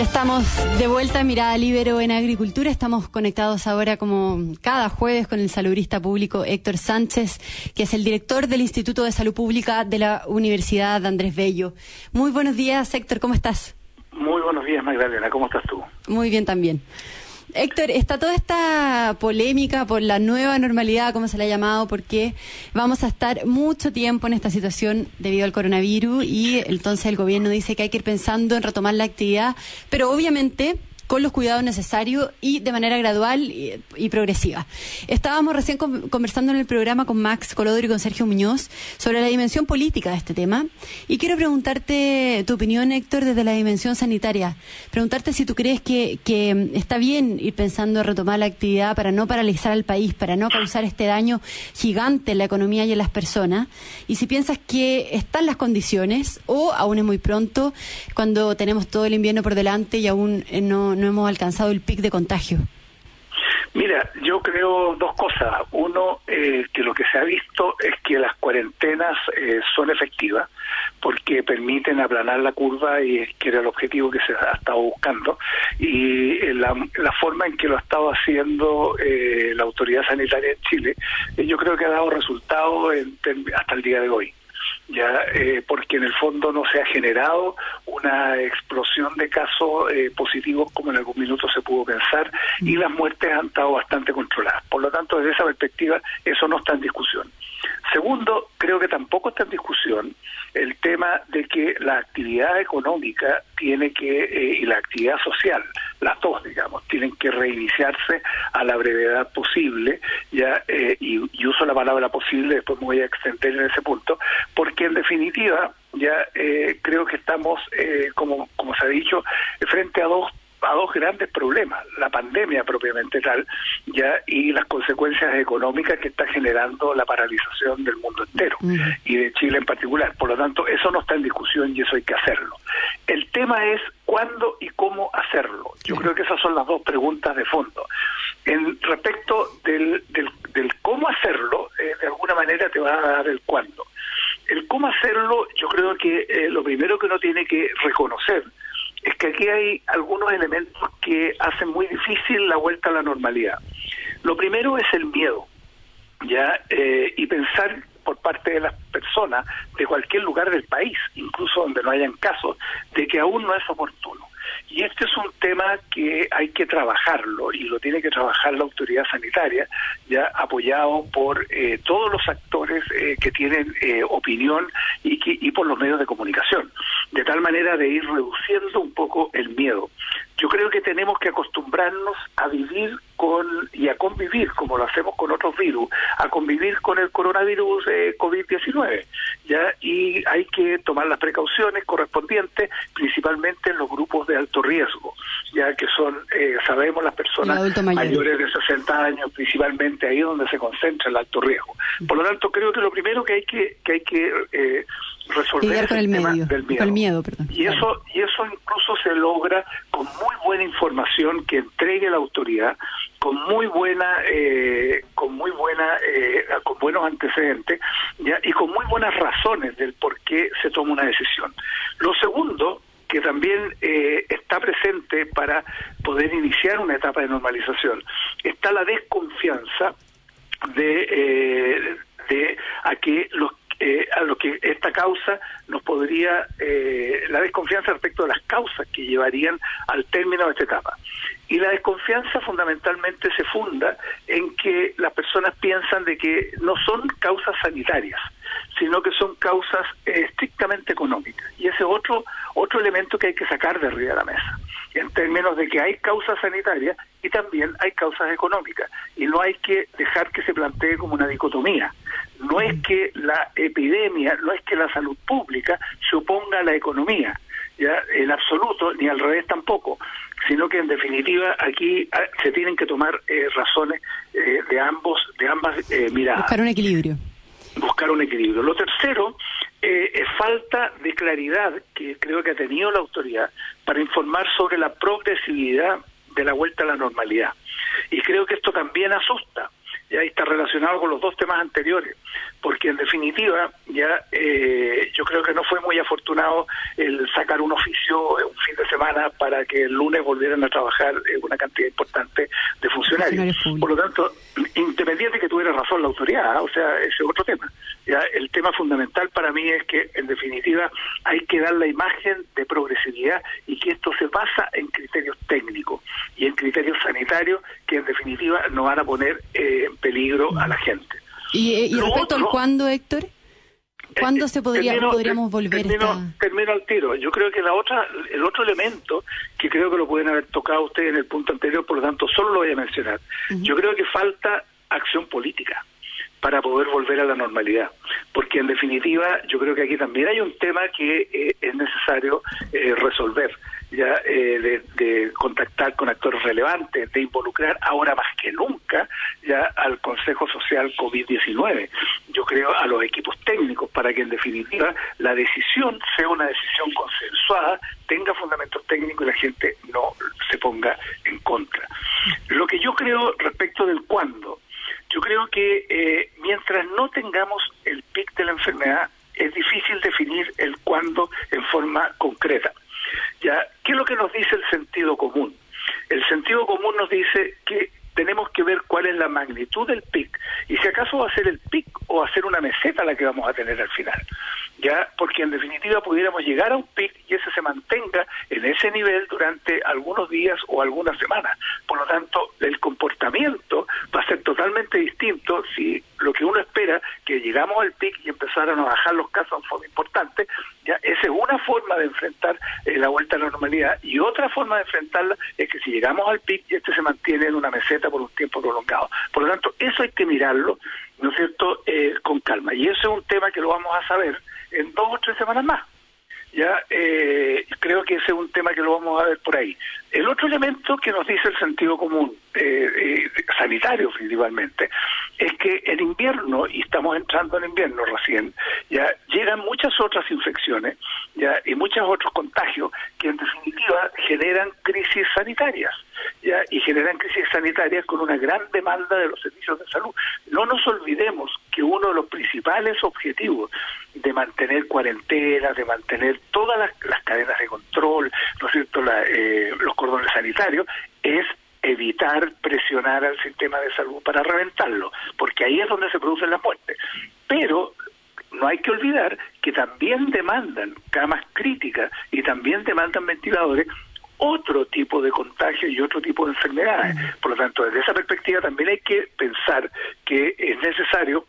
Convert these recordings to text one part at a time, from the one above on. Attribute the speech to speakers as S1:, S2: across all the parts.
S1: Ya estamos de vuelta en Mirada Libero en Agricultura. Estamos conectados ahora como cada jueves con el salubrista público Héctor Sánchez, que es el director del Instituto de Salud Pública de la Universidad Andrés Bello. Muy buenos días, Héctor, ¿cómo estás?
S2: Muy buenos días, Magdalena, ¿cómo estás tú?
S1: Muy bien también. Héctor, está toda esta polémica por la nueva normalidad, como se le ha llamado, porque vamos a estar mucho tiempo en esta situación debido al coronavirus y entonces el gobierno dice que hay que ir pensando en retomar la actividad, pero obviamente con los cuidados necesarios y de manera gradual y, progresiva. Estábamos recién conversando en el programa con Max Colodro y con Sergio Muñoz sobre la dimensión política de este tema y quiero preguntarte tu opinión, Héctor, desde la dimensión sanitaria. Preguntarte si tú crees que, que está bien ir pensando en retomar la actividad para no paralizar al país, para no causar este daño gigante en la economía y en las personas y si piensas que están las condiciones o aún es muy pronto cuando tenemos todo el invierno por delante y aún eh, no no hemos alcanzado el pic de contagio?
S2: Mira, yo creo dos cosas. Uno, eh, que lo que se ha visto es que las cuarentenas eh, son efectivas porque permiten aplanar la curva y que era el objetivo que se ha estado buscando. Y eh, la, forma en que lo ha estado haciendo la autoridad sanitaria en Chile, yo creo que ha dado resultados hasta el día de hoy ya eh, porque en el fondo no se ha generado una explosión de casos eh, positivos como en algún minuto se pudo pensar y las muertes han estado bastante controladas. Por lo tanto, desde esa perspectiva, eso no está en discusión. Segundo, creo que tampoco está en discusión el tema de que la actividad económica tiene que, eh, y la actividad social, las dos, digamos, tienen que reiniciarse a la brevedad posible, ya eh, y, uso la palabra posible, después me voy a extender en ese punto, porque en definitiva, ya eh, creo que estamos, como, como se ha dicho, frente a dos a dos grandes problemas, la pandemia propiamente tal, ya y las consecuencias económicas que está generando la paralización del mundo entero y de Chile en particular. Por lo tanto, eso no está en discusión y eso hay que hacerlo. El tema es cuándo y cómo hacerlo. Yo creo que esas son las dos preguntas de fondo. En respecto del, del, cómo hacerlo, eh, de alguna manera te va a dar el cuándo. El cómo hacerlo, yo creo que eh, lo primero que uno tiene que reconocer que aquí hay algunos elementos que hacen muy difícil la vuelta a la normalidad. Lo primero es el miedo, ya eh, y pensar por parte de las personas de cualquier lugar del país, incluso donde no hayan casos, de que aún no es oportuno. Y este es un tema que hay que trabajarlo y lo tiene que trabajar la autoridad sanitaria, ya apoyado por eh, todos los actores eh, que tienen eh, opinión y, que, y por los medios de comunicación, de tal manera de ir reduciendo un poco el miedo. Yo creo que tenemos que acostumbrarnos a vivir con y a convivir, como lo hacemos con otros virus, a convivir con el coronavirus eh, COVID-19, ya y hay que tomar las precauciones correspondientes, principalmente en los grupos de alto riesgo, ya que son, eh, sabemos, las personas mayores de 60 años, principalmente ahí donde se concentra el alto riesgo. Por lo tanto, creo que lo primero que hay que que hay que eh, resolver
S1: con el, del miedo. miedo
S2: Y eso y eso incluso se logra con muy buena información que entregue la autoridad, con muy buena eh, con muy buena eh, con buenos antecedentes ¿ya? y con muy buenas razones del por qué se toma una decisión. Lo segundo que también eh, está presente para poder iniciar una etapa de normalización está la desconfianza de, de a que los eh, a lo que esta causa nos podría, eh, la desconfianza respecto a las causas que llevarían al término de esta etapa. Y la desconfianza fundamentalmente se funda en que las personas piensan de que no son causas sanitarias, sino que son causas eh, estrictamente económicas. Y ese es otro, otro elemento que hay que sacar de arriba de la mesa, en términos de que hay causas sanitarias y también hay causas económicas. Y no hay que dejar que se plantee como una dicotomía no es que la epidemia, no es que la salud pública se oponga a la economía, ya en absoluto, ni al revés tampoco, sino que en definitiva aquí ah, se tienen que tomar eh, razones eh, de ambos, de ambas eh, miradas.
S1: Buscar un equilibrio.
S2: Buscar un equilibrio. Lo tercero eh, falta de claridad que creo que ha tenido la autoridad para informar sobre la progresividad de la vuelta a la normalidad. Y creo que esto también asusta, ya está relacionado con los dos temas anteriores, porque en definitiva ya eh, yo creo que no fue muy afortunado el sacar un oficio un fin de semana para que el lunes volvieran a trabajar eh, una cantidad importante de funcionarios. Por lo tanto, independiente de que tuviera razón la autoridad, ¿ah? o sea, ese es otro tema. Ya el tema fundamental para mí es que en definitiva hay que dar la imagen de progresividad y que esto se basa en criterios técnicos y en criterios sanitarios que en definitiva no van a poner eh, en peligro a la gente.
S1: ¿Y, respecto al cuándo, Héctor? ¿Cuándo se podría, podríamos volver
S2: termino,
S1: esta...
S2: termino al tiro. Yo creo que la otra, el otro elemento, que creo que lo pueden haber tocado ustedes en el punto anterior, por lo tanto solo lo voy a mencionar. Yo creo que falta acción política para poder volver a la normalidad. Porque en definitiva yo creo que aquí también hay un tema que eh, es necesario eh, resolver, ya eh, de, contactar con actores relevantes, de involucrar ahora más que nunca ya al Consejo Social COVID-19. Yo creo a los equipos técnicos para que en definitiva la decisión sea una decisión consensuada, tenga fundamentos técnicos y la gente no se ponga en contra. Lo que yo creo respecto del cuándo, yo creo que eh, mientras no tengamos el pic de la enfermedad, es difícil definir el cuándo en forma concreta. ¿Ya? ¿Qué es lo que nos dice el sentido común? El sentido común nos dice que tenemos que ver cuál es la magnitud del pic y si acaso va a ser el pic o va a ser una meseta la que vamos a tener al final. Ya, porque en definitiva pudiéramos llegar a un pic y ese se mantenga en ese nivel algunos días o algunas semanas. Por lo tanto, el comportamiento va a ser totalmente distinto si lo que uno espera que llegamos al pic y empezaran a bajar los casos en forma importante, ya esa es una forma de enfrentar eh, la vuelta a la normalidad y otra forma de enfrentarla es que si llegamos al pic y este se mantiene en una meseta por un tiempo prolongado. Por lo tanto, eso hay que mirarlo, ¿no es cierto?, eh, con calma. Y eso es un tema que lo vamos a saber en dos o tres semanas más. Ya eh, creo que ese es un tema que lo vamos a ver por ahí. El otro elemento que nos dice el sentido común eh, eh, sanitario principalmente es que en invierno y estamos entrando en invierno recién ya llegan muchas otras infecciones ya y muchos otros contagios que en definitiva generan crisis sanitarias ya y generan crisis sanitarias con una gran demanda de los servicios de salud. No nos olvidemos que uno de los principales objetivos de mantener cuarentena, de mantener todas las, cadenas de control, ¿no es cierto?, eh, los cordones sanitarios, es evitar presionar al sistema de salud para reventarlo, porque ahí es donde se producen las muertes. Pero no hay que olvidar que también demandan camas críticas y también demandan ventiladores otro tipo de contagio y otro tipo de enfermedades. Por lo tanto, desde esa perspectiva también hay que pensar que es necesario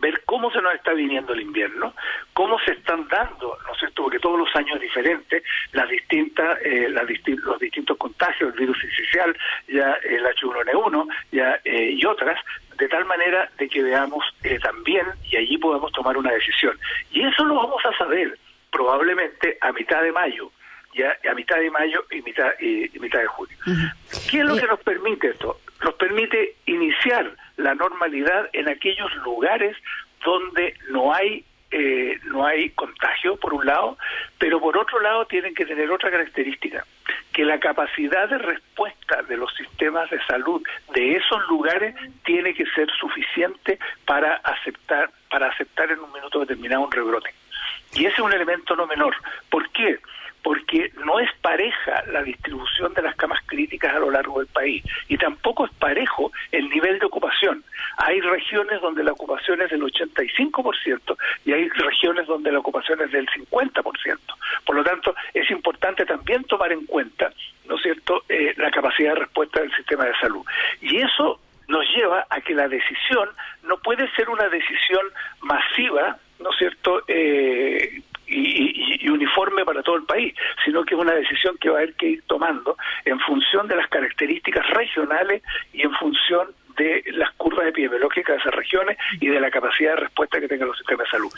S2: ver cómo se nos está viniendo el invierno, cómo se están dando, ¿no es cierto?, porque todos los años diferentes, las distintas, eh, las los distintos contagios, el virus inicial, ya el H1N1 ya, eh, y otras, de tal manera de que veamos eh, también y allí podamos tomar una decisión. Y eso lo vamos a saber probablemente a mitad de mayo, ya a mitad de mayo y mitad, y, mitad de junio. ¿Qué es lo que nos permite esto? Nos permite iniciar la normalidad en aquellos lugares donde no hay eh, no hay contagio por un lado, pero por otro lado tienen que tener otra característica, que la capacidad de respuesta de los sistemas de salud de esos lugares tiene que ser suficiente para aceptar para aceptar en un minuto determinado un rebrote. Y ese es un elemento no menor. ¿Por qué? No es pareja la distribución de las camas críticas a lo largo del país y tampoco es parejo el nivel de ocupación. Hay regiones donde la ocupación es del 85% y hay regiones donde la ocupación es del 50%. Por lo tanto, es importante también tomar en cuenta, ¿no es cierto?, eh, la capacidad de respuesta del sistema de salud. Y eso nos lleva a que la decisión no puede ser una decisión masiva, ¿no es cierto?, eh, y, uniforme para todo el país, sino que es una decisión que va a haber que ir tomando en función de las características regionales y en función de las curvas epidemiológicas de esas regiones y de la capacidad de respuesta que tengan los sistemas de salud.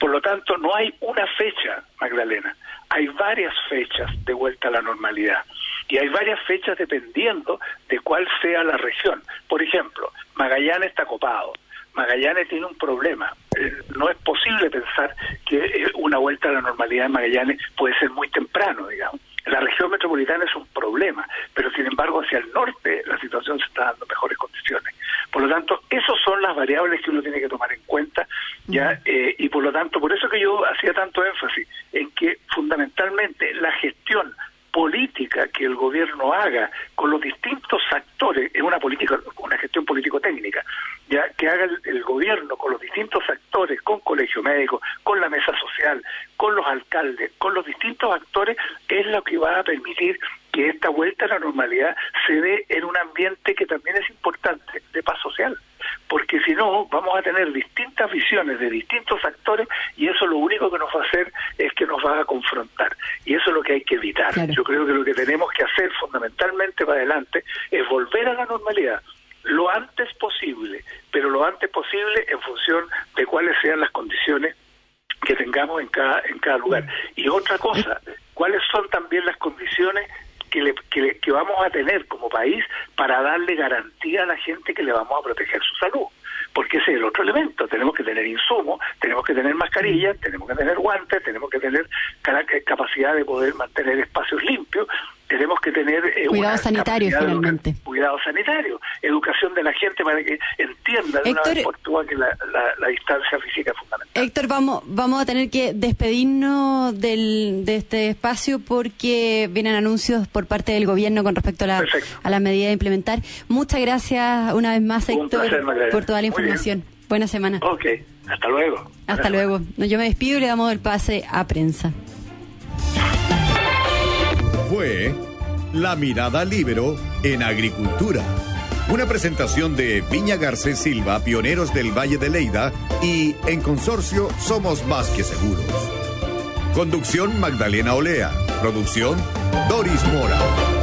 S2: Por lo tanto, no hay una fecha, Magdalena, hay varias fechas de vuelta a la normalidad. Y hay varias fechas dependiendo de cuál sea la región. Por ejemplo, Magallanes está copado, Magallanes tiene un problema. Eh, no es posible pensar que eh, una vuelta a la normalidad en Magallanes puede ser muy temprano, digamos. La región metropolitana es un problema, pero sin embargo hacia el norte la situación se está dando mejores condiciones. Por lo tanto, esas son las variables que uno tiene que tomar en cuenta, ya eh, y por lo tanto, por eso que yo hacía tanto énfasis en que fundamentalmente la gestión política que el gobierno haga con los distintos actores, es una política, una gestión político-técnica, ya que haga el, gobierno con los distintos actores, con colegio médico, con la mesa social, con los alcaldes, con los distintos actores, es lo que va a permitir que esta vuelta a la normalidad se dé en un ambiente que también es importante, de paz social porque si no vamos a tener distintas visiones de distintos actores y eso lo único que nos va a hacer es que nos va a confrontar y eso es lo que hay que evitar. Yo creo que lo que tenemos que hacer fundamentalmente para adelante es volver a la normalidad lo antes posible, pero lo antes posible en función de cuáles sean las condiciones que tengamos en cada en cada lugar. Y otra cosa, cuáles son también las condiciones que, que, vamos a tener país para darle garantía a la gente que le vamos a proteger su salud. Porque ese es el otro elemento. Tenemos que tener insumos, tenemos que tener mascarillas, tenemos que tener guantes, tenemos que tener capacidad de poder mantener espacios limpios tenemos que tener
S1: eh, cuidado sanitario finalmente.
S2: cuidado sanitario educación de la gente para que entienda de una vez por todas que la, distancia física es fundamental.
S1: Héctor vamos vamos a tener que despedirnos del, de este espacio porque vienen anuncios por parte del gobierno con respecto a la, a la medida de implementar. Muchas gracias una vez más Héctor por toda la información. Buena semana.
S2: Ok, hasta luego.
S1: Hasta luego. yo me despido y le damos el pase a prensa
S3: fue La Mirada Libero en Agricultura. Una presentación de Viña Garcés Silva, pioneros del Valle de Leida, y en consorcio Somos Más que Seguros. Conducción Magdalena Olea. Producción Doris Mora.